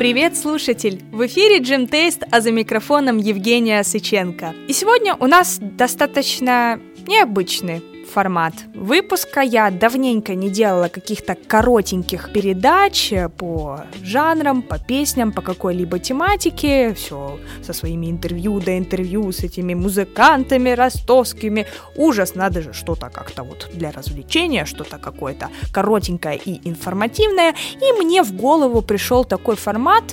Привет, слушатель! В эфире Джим Тейст, а за микрофоном Евгения Сыченко. И сегодня у нас достаточно необычный формат выпуска. Я давненько не делала каких-то коротеньких передач по жанрам, по песням, по какой-либо тематике. Все со своими интервью до интервью с этими музыкантами ростовскими. Ужас, надо же что-то как-то вот для развлечения, что-то какое-то коротенькое и информативное. И мне в голову пришел такой формат.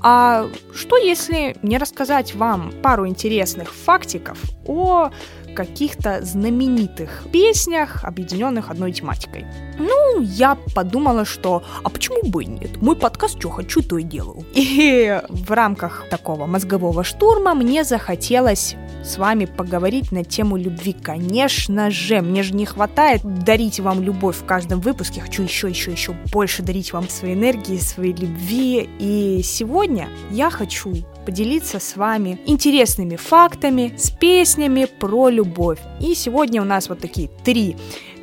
А что если не рассказать вам пару интересных фактиков о каких-то знаменитых песнях, объединенных одной тематикой. Ну, я подумала, что а почему бы и нет? Мой подкаст что хочу, то и делаю. И в рамках такого мозгового штурма мне захотелось с вами поговорить на тему любви. Конечно же, мне же не хватает дарить вам любовь в каждом выпуске. Хочу еще, еще, еще больше дарить вам своей энергии, своей любви. И сегодня я хочу поделиться с вами интересными фактами, с песнями про любовь. И сегодня у нас вот такие три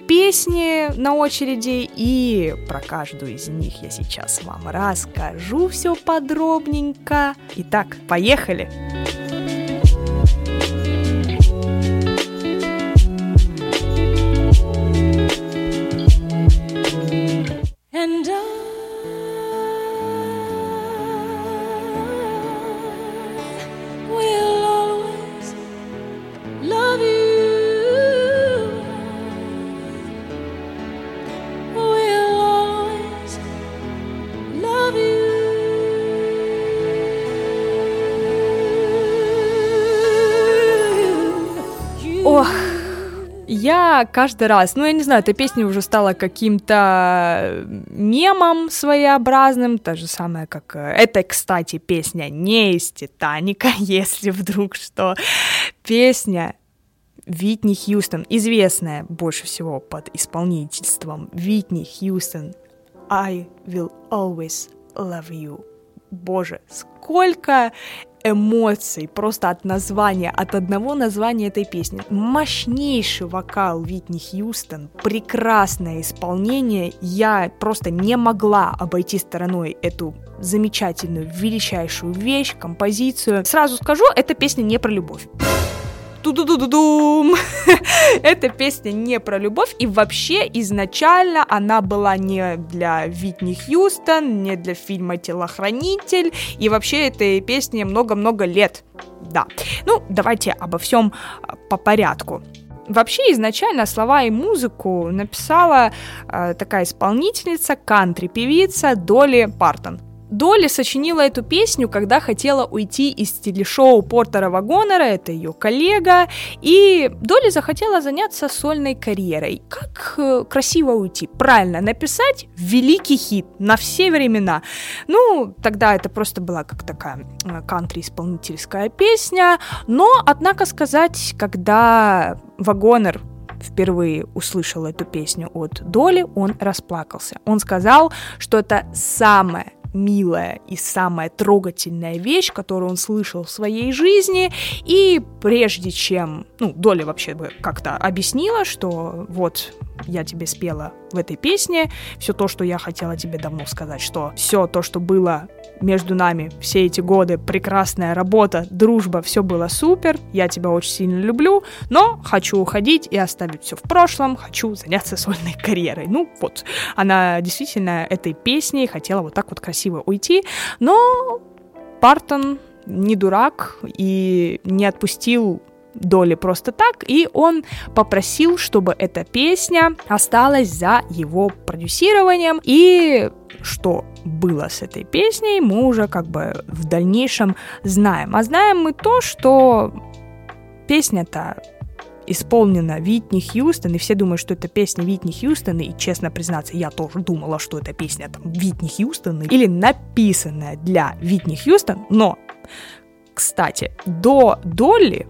песни на очереди, и про каждую из них я сейчас вам расскажу все подробненько. Итак, поехали! And каждый раз, ну, я не знаю, эта песня уже стала каким-то мемом своеобразным, та же самая, как... Э, это, кстати, песня не из «Титаника», если вдруг что. Песня Витни Хьюстон, известная больше всего под исполнительством Витни Хьюстон «I will always love you». Боже, сколько эмоций просто от названия, от одного названия этой песни. Мощнейший вокал Витни Хьюстон, прекрасное исполнение. Я просто не могла обойти стороной эту замечательную, величайшую вещь, композицию. Сразу скажу, эта песня не про любовь ту-ду-ду-ду-дум. Эта песня не про любовь, и вообще изначально она была не для Витни Хьюстон, не для фильма «Телохранитель», и вообще этой песне много-много лет. Да. Ну, давайте обо всем а, по порядку. Вообще изначально слова и музыку написала э, такая исполнительница, кантри-певица Доли Партон. Долли сочинила эту песню, когда хотела уйти из телешоу Портера Вагонера, это ее коллега, и Долли захотела заняться сольной карьерой. Как э, красиво уйти? Правильно, написать великий хит на все времена. Ну, тогда это просто была как такая э, кантри-исполнительская песня, но, однако сказать, когда Вагонер впервые услышал эту песню от Доли, он расплакался. Он сказал, что это самая милая и самая трогательная вещь, которую он слышал в своей жизни, и прежде чем, ну, Доля вообще бы как-то объяснила, что вот я тебе спела в этой песне, все то, что я хотела тебе давно сказать, что все то, что было между нами все эти годы, прекрасная работа, дружба, все было супер, я тебя очень сильно люблю, но хочу уходить и оставить все в прошлом, хочу заняться сольной карьерой. Ну вот, она действительно этой песней хотела вот так вот красиво уйти, но Партон не дурак и не отпустил доли просто так, и он попросил, чтобы эта песня осталась за его продюсированием, и что было с этой песней, мы уже как бы в дальнейшем знаем. А знаем мы то, что песня-то исполнена Витни Хьюстон, и все думают, что это песня Витни Хьюстон, и, честно признаться, я тоже думала, что это песня там Витни Хьюстон, или написанная для Витни Хьюстон, но, кстати, до Долли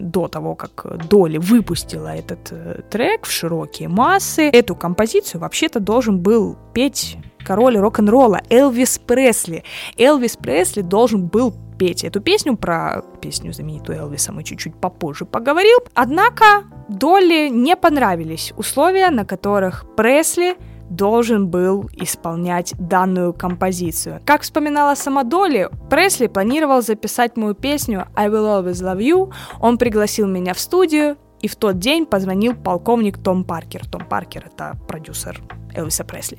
до того, как Доли выпустила этот э, трек в широкие массы, эту композицию вообще-то должен был петь король рок-н-ролла Элвис Пресли. Элвис Пресли должен был петь эту песню, про песню знаменитую Элвиса мы чуть-чуть попозже поговорил. Однако Долли не понравились условия, на которых Пресли должен был исполнять данную композицию. Как вспоминала сама Долли, Пресли планировал записать мою песню «I Will Always Love You», он пригласил меня в студию, и в тот день позвонил полковник Том Паркер. Том Паркер — это продюсер Элвиса Пресли.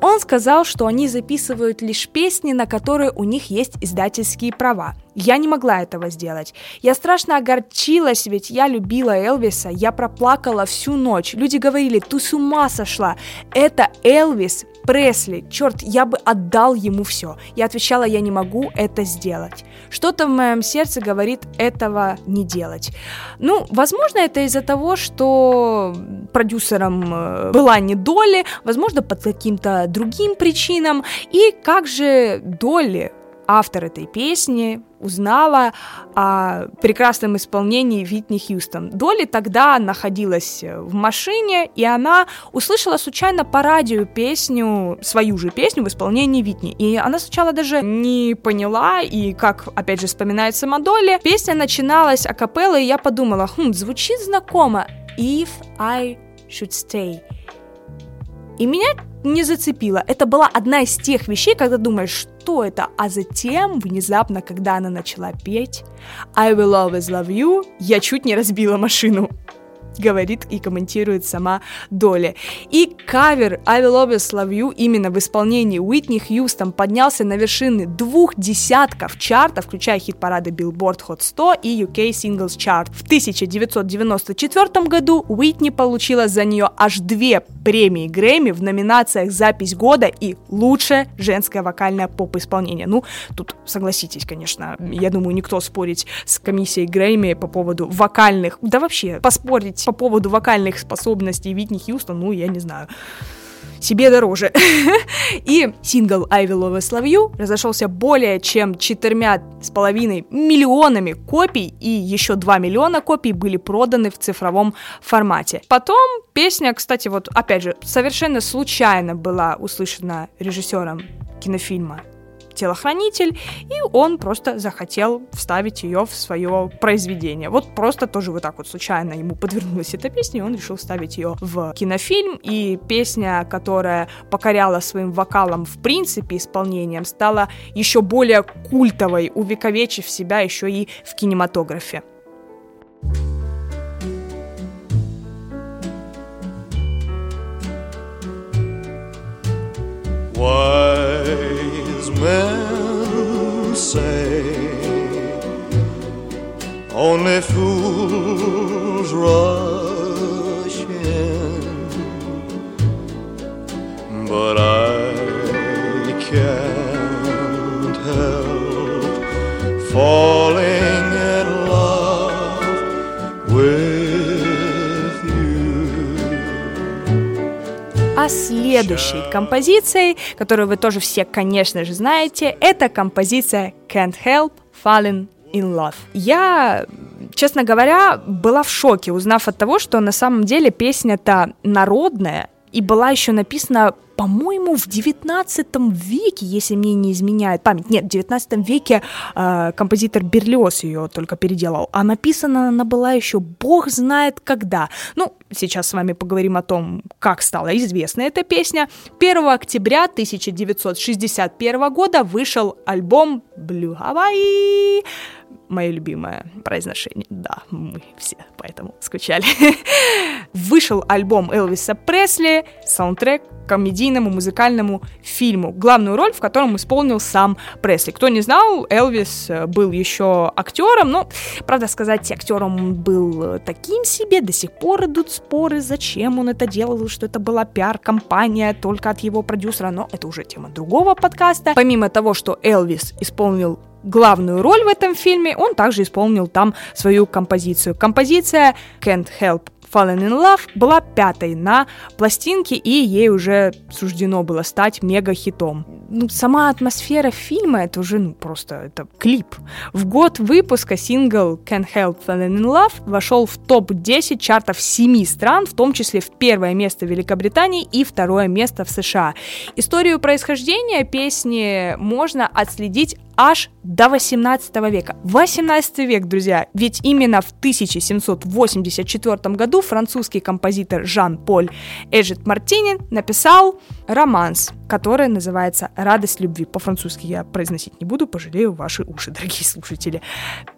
Он сказал, что они записывают лишь песни, на которые у них есть издательские права. Я не могла этого сделать. Я страшно огорчилась, ведь я любила Элвиса, я проплакала всю ночь. Люди говорили, ты с ума сошла. Это Элвис, Пресли, черт, я бы отдал ему все. Я отвечала, я не могу это сделать. Что-то в моем сердце говорит этого не делать. Ну, возможно, это из-за того, что продюсером э, была не Долли, возможно, по каким-то другим причинам. И как же Долли автор этой песни узнала о прекрасном исполнении Витни Хьюстон. Долли тогда находилась в машине, и она услышала случайно по радио песню, свою же песню в исполнении Витни. И она сначала даже не поняла, и как, опять же, вспоминает сама Долли, песня начиналась акапелла, и я подумала, хм, звучит знакомо. If I should stay. И меня не зацепило. Это была одна из тех вещей, когда думаешь, что это, а затем, внезапно, когда она начала петь I will always love you, я чуть не разбила машину говорит и комментирует сама Доли. И кавер I Will Always Love You именно в исполнении Уитни Хьюстон поднялся на вершины двух десятков чартов, включая хит-парады Billboard Hot 100 и UK Singles Chart. В 1994 году Уитни получила за нее аж две премии Грэмми в номинациях «Запись года» и «Лучшее женское вокальное поп-исполнение». Ну, тут согласитесь, конечно, я думаю, никто спорить с комиссией Грэмми по поводу вокальных, да вообще, поспорить по поводу вокальных способностей Витни Хьюстон, ну, я не знаю себе дороже. И сингл I Will Always Love You разошелся более чем четырьмя с половиной миллионами копий, и еще 2 миллиона копий были проданы в цифровом формате. Потом песня, кстати, вот опять же, совершенно случайно была услышана режиссером кинофильма телохранитель, и он просто захотел вставить ее в свое произведение. Вот просто тоже вот так вот случайно ему подвернулась эта песня, и он решил вставить ее в кинофильм, и песня, которая покоряла своим вокалом в принципе исполнением, стала еще более культовой, увековечив себя еще и в кинематографе. Say only fools rush in, but I Следующей композицией, которую вы тоже все, конечно же, знаете, это композиция Can't Help Falling in Love. Я, честно говоря, была в шоке, узнав от того, что на самом деле песня-то народная, и была еще написана, по-моему, в 19 веке, если мне не изменяет память. Нет, в 19 веке э, композитор Берлиоз ее только переделал, а написана она была еще бог знает когда. Ну, сейчас с вами поговорим о том, как стала известна эта песня. 1 октября 1961 года вышел альбом Blue Hawaii, мое любимое произношение. Да, мы все поэтому скучали. Вышел альбом Элвиса Пресли, саундтрек комедийному музыкальному фильму, главную роль в котором исполнил сам Пресли. Кто не знал, Элвис э, был еще актером, но, правда сказать, актером был таким себе, до сих пор идут споры, зачем он это делал, что это была пиар-компания только от его продюсера, но это уже тема другого подкаста. Помимо того, что Элвис исполнил главную роль в этом фильме, он также исполнил там свою композицию. Композиция Can't Help Fallen in Love была пятой на пластинке, и ей уже суждено было стать мега-хитом. ну, сама атмосфера фильма, это уже, ну, просто, это клип. В год выпуска сингл Can't Help Falling in Love вошел в топ-10 чартов семи стран, в том числе в первое место в Великобритании и второе место в США. Историю происхождения песни можно отследить аж до 18 века. 18 век, друзья, ведь именно в 1784 году французский композитор Жан-Поль Эжет Мартини написал романс, который называется «Радость любви». По-французски я произносить не буду, пожалею ваши уши, дорогие слушатели.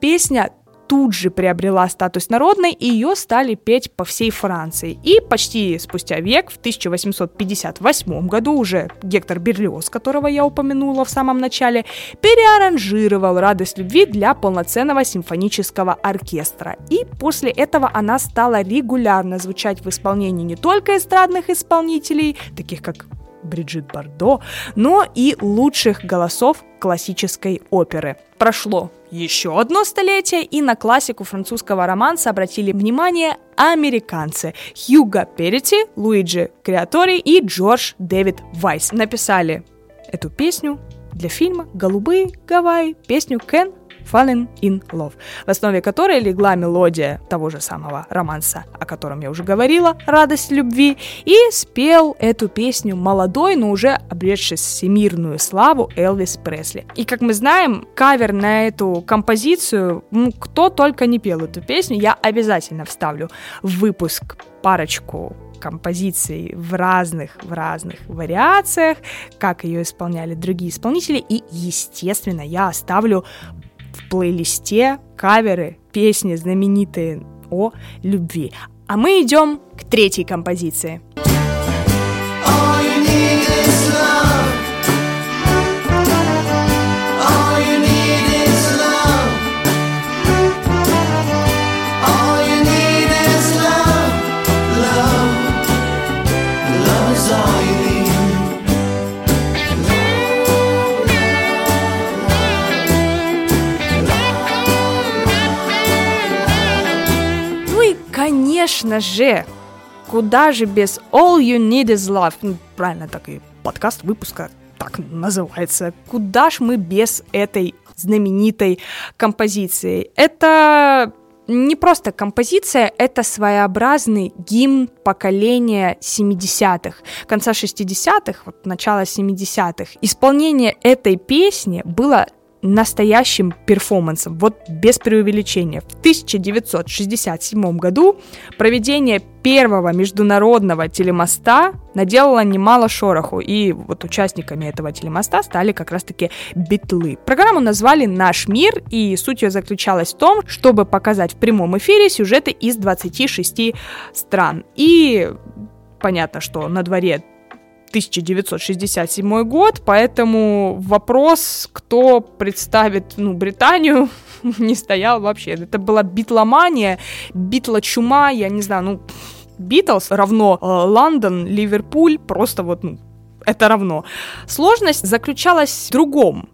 Песня тут же приобрела статус народной, и ее стали петь по всей Франции. И почти спустя век, в 1858 году, уже Гектор Берлиоз, которого я упомянула в самом начале, переаранжировал «Радость любви» для полноценного симфонического оркестра. И после этого она стала регулярно звучать в исполнении не только эстрадных исполнителей, таких как Бриджит Бардо, но и лучших голосов классической оперы. Прошло еще одно столетие, и на классику французского романса обратили внимание американцы Хьюго Перити, Луиджи Креатори и Джордж Дэвид Вайс. Написали эту песню для фильма «Голубые Гавайи», песню «Can Falling in Love, в основе которой легла мелодия того же самого романса, о котором я уже говорила, «Радость любви», и спел эту песню молодой, но уже обретший всемирную славу Элвис Пресли. И, как мы знаем, кавер на эту композицию, ну, кто только не пел эту песню, я обязательно вставлю в выпуск парочку композиций в разных, в разных вариациях, как ее исполняли другие исполнители, и, естественно, я оставлю в плейлисте каверы, песни знаменитые о любви. А мы идем к третьей композиции. Конечно же, куда же без All You Need Is Love? Ну, правильно, так и подкаст выпуска так называется. Куда ж мы без этой знаменитой композиции? Это не просто композиция, это своеобразный гимн поколения 70-х, конца 60-х, вот начала 70-х. Исполнение этой песни было настоящим перформансом, вот без преувеличения. В 1967 году проведение первого международного телемоста наделало немало шороху, и вот участниками этого телемоста стали как раз-таки битлы. Программу назвали «Наш мир», и суть ее заключалась в том, чтобы показать в прямом эфире сюжеты из 26 стран. И понятно, что на дворе 1967 год, поэтому вопрос, кто представит ну, Британию, не стоял вообще. Это была битломания, битла-чума, я не знаю, ну, Битлз равно э, Лондон, Ливерпуль, просто вот, ну, это равно. Сложность заключалась в другом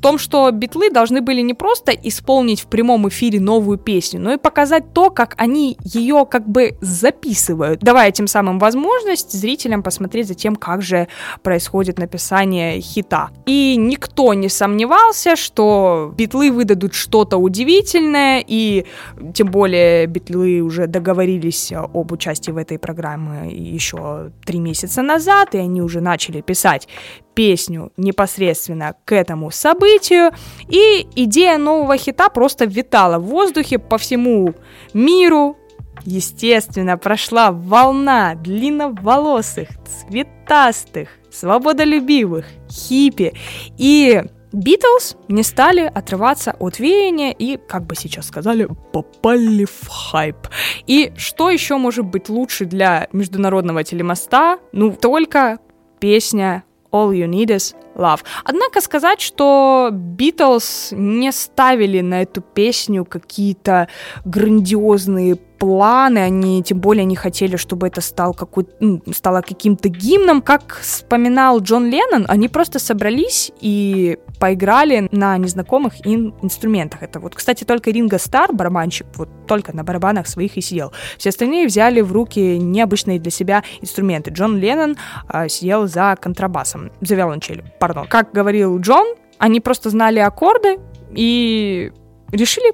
том, что битлы должны были не просто исполнить в прямом эфире новую песню, но и показать то, как они ее как бы записывают, давая тем самым возможность зрителям посмотреть за тем, как же происходит написание хита. И никто не сомневался, что битлы выдадут что-то удивительное, и тем более битлы уже договорились об участии в этой программе еще три месяца назад, и они уже начали писать песню непосредственно к этому событию, и идея нового хита просто витала в воздухе по всему миру. Естественно, прошла волна длинноволосых, цветастых, свободолюбивых, хиппи, и Битлз не стали отрываться от веяния и, как бы сейчас сказали, попали в хайп. И что еще может быть лучше для международного телемоста? Ну, только песня All You Need Is Love. Однако сказать, что Битлз не ставили на эту песню какие-то грандиозные планы, они тем более не хотели, чтобы это стал какой, ну, стало каким-то гимном. Как вспоминал Джон Леннон, они просто собрались и поиграли на незнакомых им инструментах. Это вот, кстати, только Ринго Стар, барабанщик, вот только на барабанах своих и сидел. Все остальные взяли в руки необычные для себя инструменты. Джон Леннон э, сидел за контрабасом, за виолончелью пардон, как говорил Джон, они просто знали аккорды и решили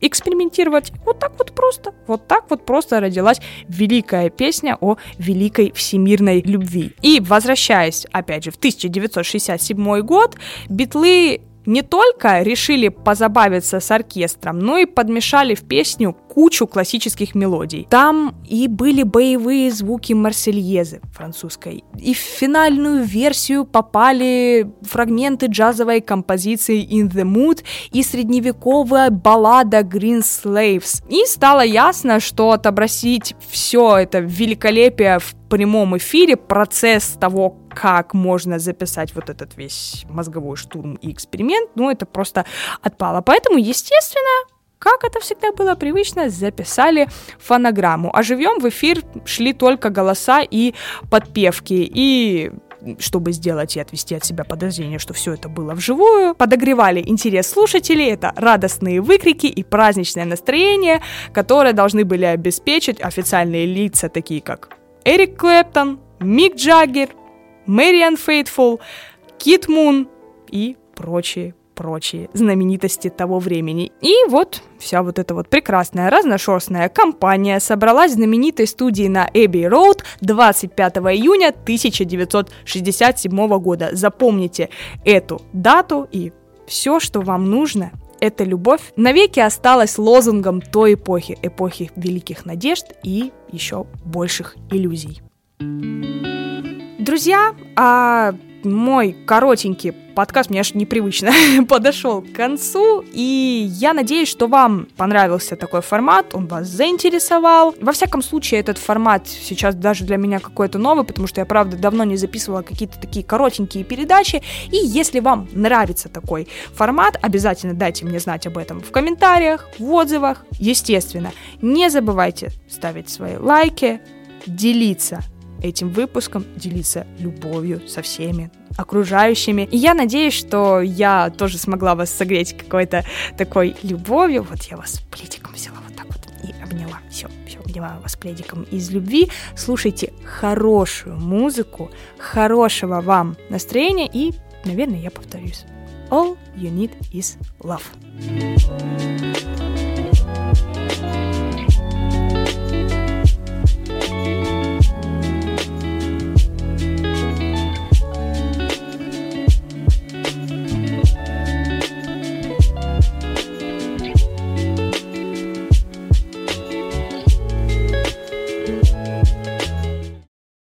экспериментировать. Вот так вот просто, вот так вот просто родилась великая песня о великой всемирной любви. И возвращаясь, опять же, в 1967 год, битлы не только решили позабавиться с оркестром, но и подмешали в песню кучу классических мелодий. Там и были боевые звуки Марсельезы французской, и в финальную версию попали фрагменты джазовой композиции In the Mood и средневековая баллада Green Slaves. И стало ясно, что отобразить все это великолепие в прямом эфире, процесс того, как можно записать вот этот весь мозговой штурм и эксперимент, ну, это просто отпало. Поэтому, естественно, как это всегда было привычно, записали фонограмму. А живьем в эфир шли только голоса и подпевки. И чтобы сделать и отвести от себя подозрение, что все это было вживую, подогревали интерес слушателей, это радостные выкрики и праздничное настроение, которые должны были обеспечить официальные лица, такие как Эрик Клэптон, Мик Джаггер, Мэриан Фейтфул, Кит Мун и прочие прочие знаменитости того времени. И вот вся вот эта вот прекрасная разношерстная компания собралась в знаменитой студии на Эбби Роуд 25 июня 1967 года. Запомните эту дату и все, что вам нужно, эта любовь навеки осталась лозунгом той эпохи, эпохи великих надежд и еще больших иллюзий. Друзья, а мой коротенький подкаст, мне аж непривычно, подошел к концу, и я надеюсь, что вам понравился такой формат, он вас заинтересовал. Во всяком случае, этот формат сейчас даже для меня какой-то новый, потому что я, правда, давно не записывала какие-то такие коротенькие передачи, и если вам нравится такой формат, обязательно дайте мне знать об этом в комментариях, в отзывах, естественно. Не забывайте ставить свои лайки, делиться этим выпуском, делиться любовью со всеми окружающими. И я надеюсь, что я тоже смогла вас согреть какой-то такой любовью. Вот я вас пледиком взяла вот так вот и обняла. Все, все, обняла вас пледиком из любви. Слушайте хорошую музыку, хорошего вам настроения и, наверное, я повторюсь. All you need is love.